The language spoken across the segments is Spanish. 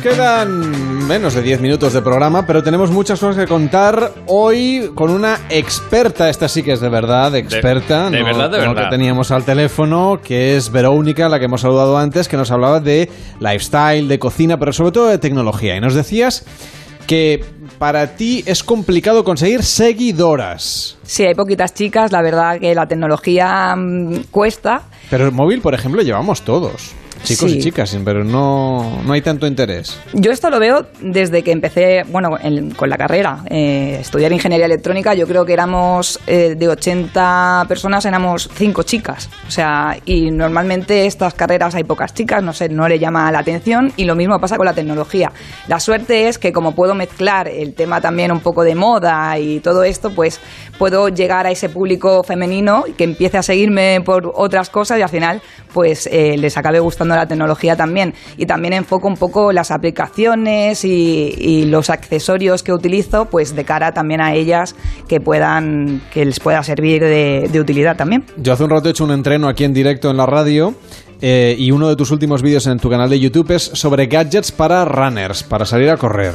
quedan menos de 10 minutos de programa, pero tenemos muchas cosas que contar hoy con una experta, esta sí que es de verdad, experta, de no, verdad, de no verdad. que teníamos al teléfono, que es Verónica, la que hemos saludado antes, que nos hablaba de lifestyle, de cocina, pero sobre todo de tecnología. Y nos decías que para ti es complicado conseguir seguidoras. Sí, hay poquitas chicas, la verdad que la tecnología mm, cuesta. Pero el móvil, por ejemplo, llevamos todos. Chicos Sí. y chicas, pero no, no hay tanto interés. Yo esto lo veo desde que empecé, bueno, en- con la carrera, eh, estudiar ingeniería electrónica, yo creo que éramos eh, de 80 personas, éramos 5 chicas. O sea, y normalmente estas carreras hay pocas chicas, no sé, no le llama la atención y lo mismo pasa con la tecnología. La suerte es que como puedo mezclar el tema también un poco de moda y todo esto, pues puedo llegar a ese público femenino que empiece a seguirme por otras cosas y al final pues eh, les acabe gustando la tecnología también. Y también enfoco un poco las aplicaciones y, los accesorios que utilizo, pues de cara también a ellas que puedan, que les pueda servir de, de utilidad también. Yo hace un rato he hecho un entreno aquí en directo en la radio eh, y uno de tus últimos vídeos en tu canal de YouTube es sobre gadgets para runners, para salir a correr.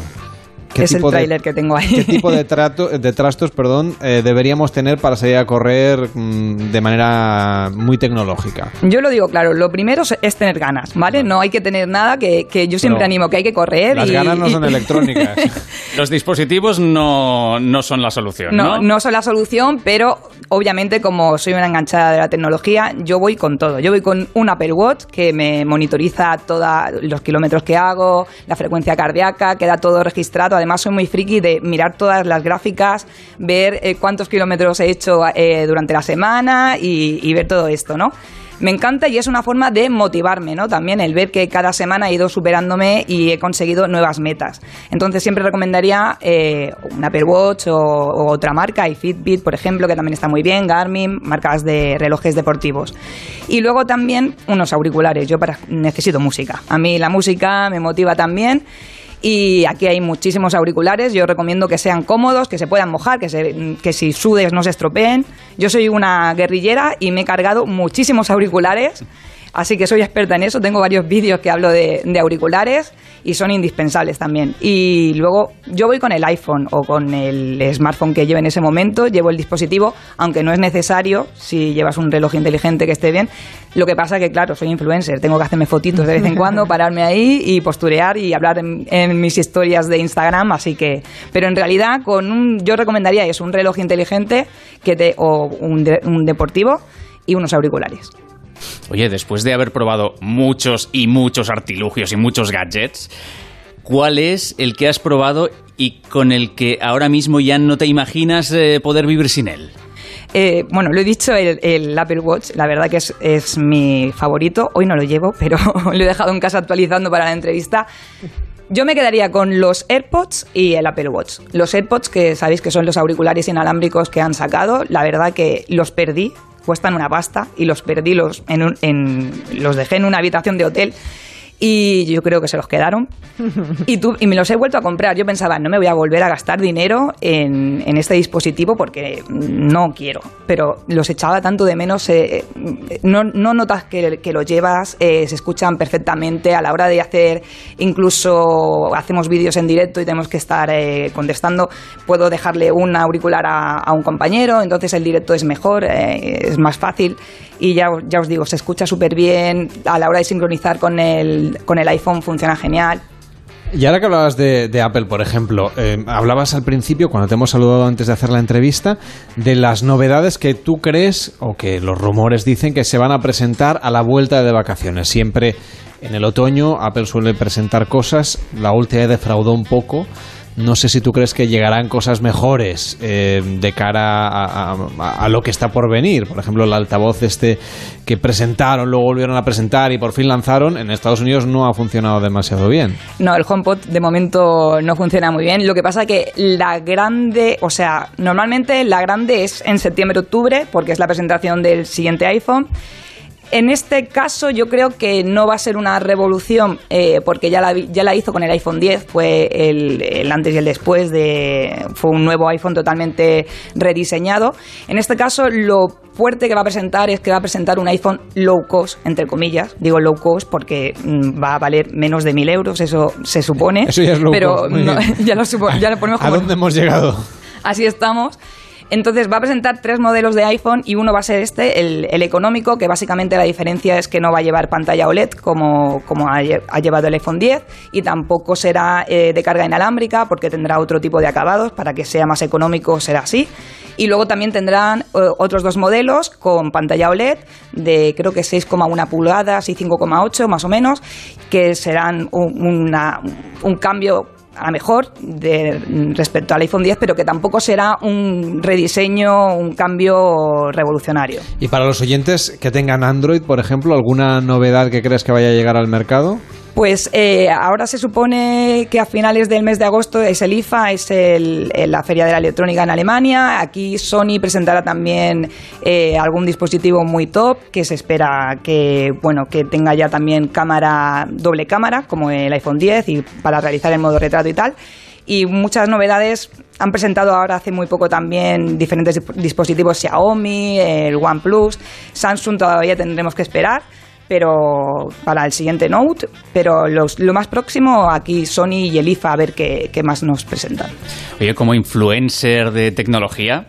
¿Qué Es el tipo de- tráiler que tengo ahí. ¿Qué tipo de, trato, de trastos perdón, eh, deberíamos tener para salir a correr mm, de manera muy tecnológica? Yo lo digo claro, lo primero es- es tener ganas, ¿vale? No hay que tener nada, que, que yo siempre Pero animo que hay que correr. Las y- ganas no y- son electrónicas. Los dispositivos no, no son la solución, ¿no? No, no son la solución, pero obviamente como soy una enganchada de la tecnología, yo voy con todo. Yo voy con un Apple Watch que me monitoriza todos los kilómetros que hago, la frecuencia cardíaca, queda todo registrado. Además soy muy friki de mirar todas las gráficas, ver eh, cuántos kilómetros he hecho eh, durante la semana y, ver todo esto, ¿no? Me encanta y es una forma de motivarme, ¿no? También el ver que cada semana he ido superándome y he conseguido nuevas metas. Entonces siempre recomendaría eh, un Apple Watch o, o otra marca, y Fitbit, por ejemplo, que también está muy bien, Garmin, marcas de relojes deportivos. Y luego también unos auriculares. Yo para, necesito música. A mí la música me motiva también. Y aquí hay muchísimos auriculares. Yo recomiendo que sean cómodos, que se puedan mojar, que, se- que si sudes no se estropeen. Yo soy una guerrillera y me he cargado muchísimos auriculares. Así que soy experta en eso. Tengo varios vídeos que hablo de, de auriculares y son indispensables también. Y luego yo voy con el iPhone o con el smartphone que lleve en ese momento. Llevo el dispositivo, aunque no es necesario si llevas un reloj inteligente que esté bien. Lo que pasa que, claro, soy influencer. Tengo que hacerme fotitos de vez en cuando, pararme ahí y posturear y hablar en, en mis historias de Instagram. Así que, pero en realidad, con un, yo recomendaría eso, un reloj inteligente que te, o un, de- un deportivo y unos auriculares. Oye, después de haber probado muchos y muchos artilugios y muchos gadgets, ¿cuál es el que has probado y con el que ahora mismo ya no te imaginas eh, poder vivir sin él? Eh, bueno, lo he dicho, el, el Apple Watch, la verdad que es, es mi favorito. Hoy no lo llevo, pero lo he dejado en casa actualizando para la entrevista. Yo me quedaría con los AirPods y el Apple Watch. Los AirPods, que sabéis que son los auriculares inalámbricos que han sacado, la verdad que los perdí, cuestan una pasta, y los perdí, los, en un- en- los dejé en una habitación de hotel y yo creo que se los quedaron. Y, tú, y me los he vuelto a comprar. Yo pensaba, no me voy a volver a gastar dinero en, en este dispositivo porque no quiero. Pero los echaba tanto de menos. eh, no, no notas que, que los llevas, eh, se escuchan perfectamente a la hora de hacer, incluso hacemos vídeos en directo y tenemos que estar eh, contestando. Puedo dejarle un auricular a, a un compañero, entonces el directo es mejor, eh, es más fácil. Y ya, ya os digo, se escucha súper bien. A la hora de sincronizar con el, con el iPhone funciona genial. Y ahora que hablabas de, Apple, por ejemplo, eh, hablabas al principio, cuando te hemos saludado antes de hacer la entrevista, de las novedades que tú crees o que los rumores dicen que se van a presentar a la vuelta de vacaciones. Siempre en el otoño Apple suele presentar cosas, la última defraudó un poco. No sé si tú crees que llegarán cosas mejores eh, de cara a, a- lo que está por venir. Por ejemplo, el altavoz este que presentaron, luego volvieron a presentar y por fin lanzaron, en Estados Unidos no ha funcionado demasiado bien. No, el HomePod de momento no funciona muy bien. Lo que pasa que la grande, o sea, normalmente la grande es en septiembre-octubre, porque es la presentación del siguiente iPhone. En este caso yo creo que no va a ser una revolución eh, porque ya la, ya la hizo con el iPhone 10, fue el, antes y el después, de, fue un nuevo iPhone totalmente rediseñado. En este caso lo fuerte que va a presentar es que va a presentar un iPhone low cost, entre comillas. Digo low cost porque mm, va a valer menos de mil euros, eso se supone. Eso ya es low pero cost. ya, lo ya lo ponemos como... ¿A dónde hemos llegado? Así estamos. Entonces va a presentar tres modelos de iPhone y uno va a ser este, el, económico, que básicamente la diferencia es que no va a llevar pantalla OLED como, como ha, llevado el iPhone 10 y tampoco será eh, de carga inalámbrica porque tendrá otro tipo de acabados para que sea más económico, será así. Y luego también tendrán eh, otros dos modelos con pantalla OLED de creo que 6,1 pulgadas y 5,8 más o menos, que serán un cambio a mejor de, respecto al iPhone 10, pero que tampoco será un rediseño, un cambio revolucionario. Y para los oyentes que tengan Android, por ejemplo, ¿alguna novedad que crees que vaya a llegar al mercado? Pues eh, ahora se supone que a finales del mes de agosto es el IFA, es la Feria de la Electrónica en Alemania. Aquí Sony presentará también eh, algún dispositivo muy top que se espera que, bueno, que tenga ya también cámara, doble cámara, como el iPhone 10 y para realizar el modo retrato y tal. Y muchas novedades han presentado ahora hace muy poco también diferentes dispositivos Xiaomi, el OnePlus, Samsung todavía tendremos que esperar pero para el siguiente Note, pero lo más próximo aquí Sony y el IFA a ver qué, qué más nos presentan. Oye, como influencer de tecnología,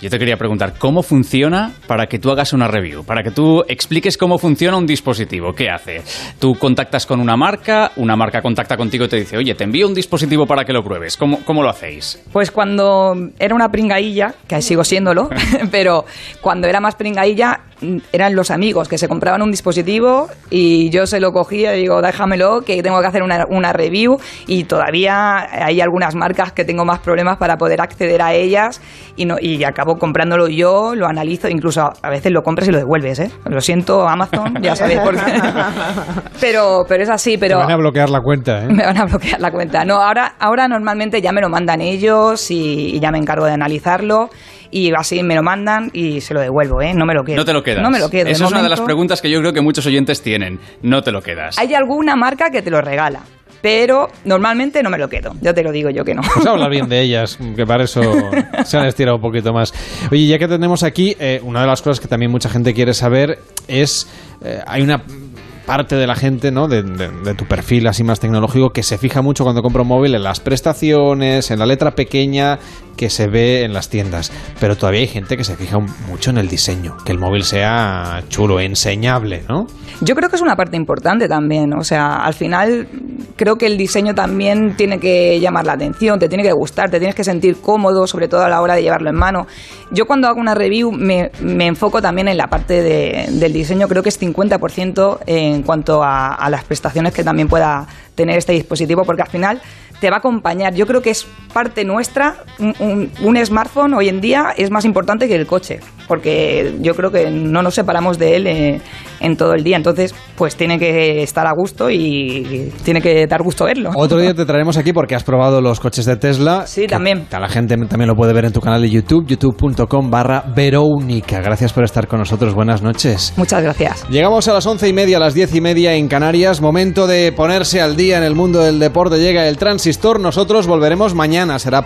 yo te quería preguntar, ¿cómo funciona para que tú hagas una review? Para que tú expliques cómo funciona un dispositivo. ¿Qué hace? Tú contactas con una marca, una marca contacta contigo y te dice, oye, te envío un dispositivo para que lo pruebes. ¿Cómo, cómo lo hacéis? Pues cuando era una pringailla, que sigo siéndolo, pero cuando era más pringailla, eran los amigos que se compraban un dispositivo y yo se lo cogía y digo, déjamelo, que tengo que hacer una, una, review y todavía hay algunas marcas que tengo más problemas para poder acceder a ellas y, no, y acabo comprándolo yo, lo analizo, incluso a veces lo compras y lo devuelves, ¿eh? Lo siento, Amazon, ya sabéis por qué. pero, pero es así, pero... Me van a bloquear la cuenta, ¿eh? Me van a bloquear la cuenta. No, ahora, ahora normalmente ya me lo mandan ellos y ya me encargo de analizarlo y así me lo mandan y se lo devuelvo, ¿eh? No me lo quedo. No te lo quedas. No me lo quedo. Esa es una de las preguntas que yo creo que muchos oyentes tienen. No te lo quedas. Hay alguna marca que te lo regala pero normalmente no me lo quedo. Ya te lo digo yo que no. Pues habla bien de ellas, que para eso se han estirado un poquito más. Oye, ya que tenemos aquí, eh, una de las cosas que también mucha gente quiere saber es, eh, hay una parte de la gente, ¿no? De, tu perfil así más tecnológico que se fija mucho cuando compra un móvil en las prestaciones, en la letra pequeña que se ve en las tiendas. Pero todavía hay gente que se fija mucho en el diseño, que el móvil sea chulo, enseñable, ¿no? Yo creo que es una parte importante también. O sea, al final creo que el diseño también tiene que llamar la atención, te tiene que gustar, te tienes que sentir cómodo, sobre todo a la hora de llevarlo en mano. Yo cuando hago una review me, enfoco también en la parte del diseño, creo que es 50% en en cuanto a, las prestaciones que también pueda tener este dispositivo, porque al final te va a acompañar. Yo creo que es parte nuestra. Un, smartphone hoy en día es más importante que el coche, porque yo creo que no nos separamos de él eh, en todo el día. Entonces, pues tiene que estar a gusto y tiene que dar gusto verlo. Otro día te traeremos aquí porque has probado los coches de Tesla. Sí, también. la gente también lo puede ver en tu canal de YouTube, youtube.com barra Verónica. Gracias por estar con nosotros. Buenas noches. Muchas gracias. Llegamos a las once y media, a las diez y media en Canarias. Momento de ponerse al día en el mundo del deporte. Llega el transistor. Nosotros volveremos mañana. Será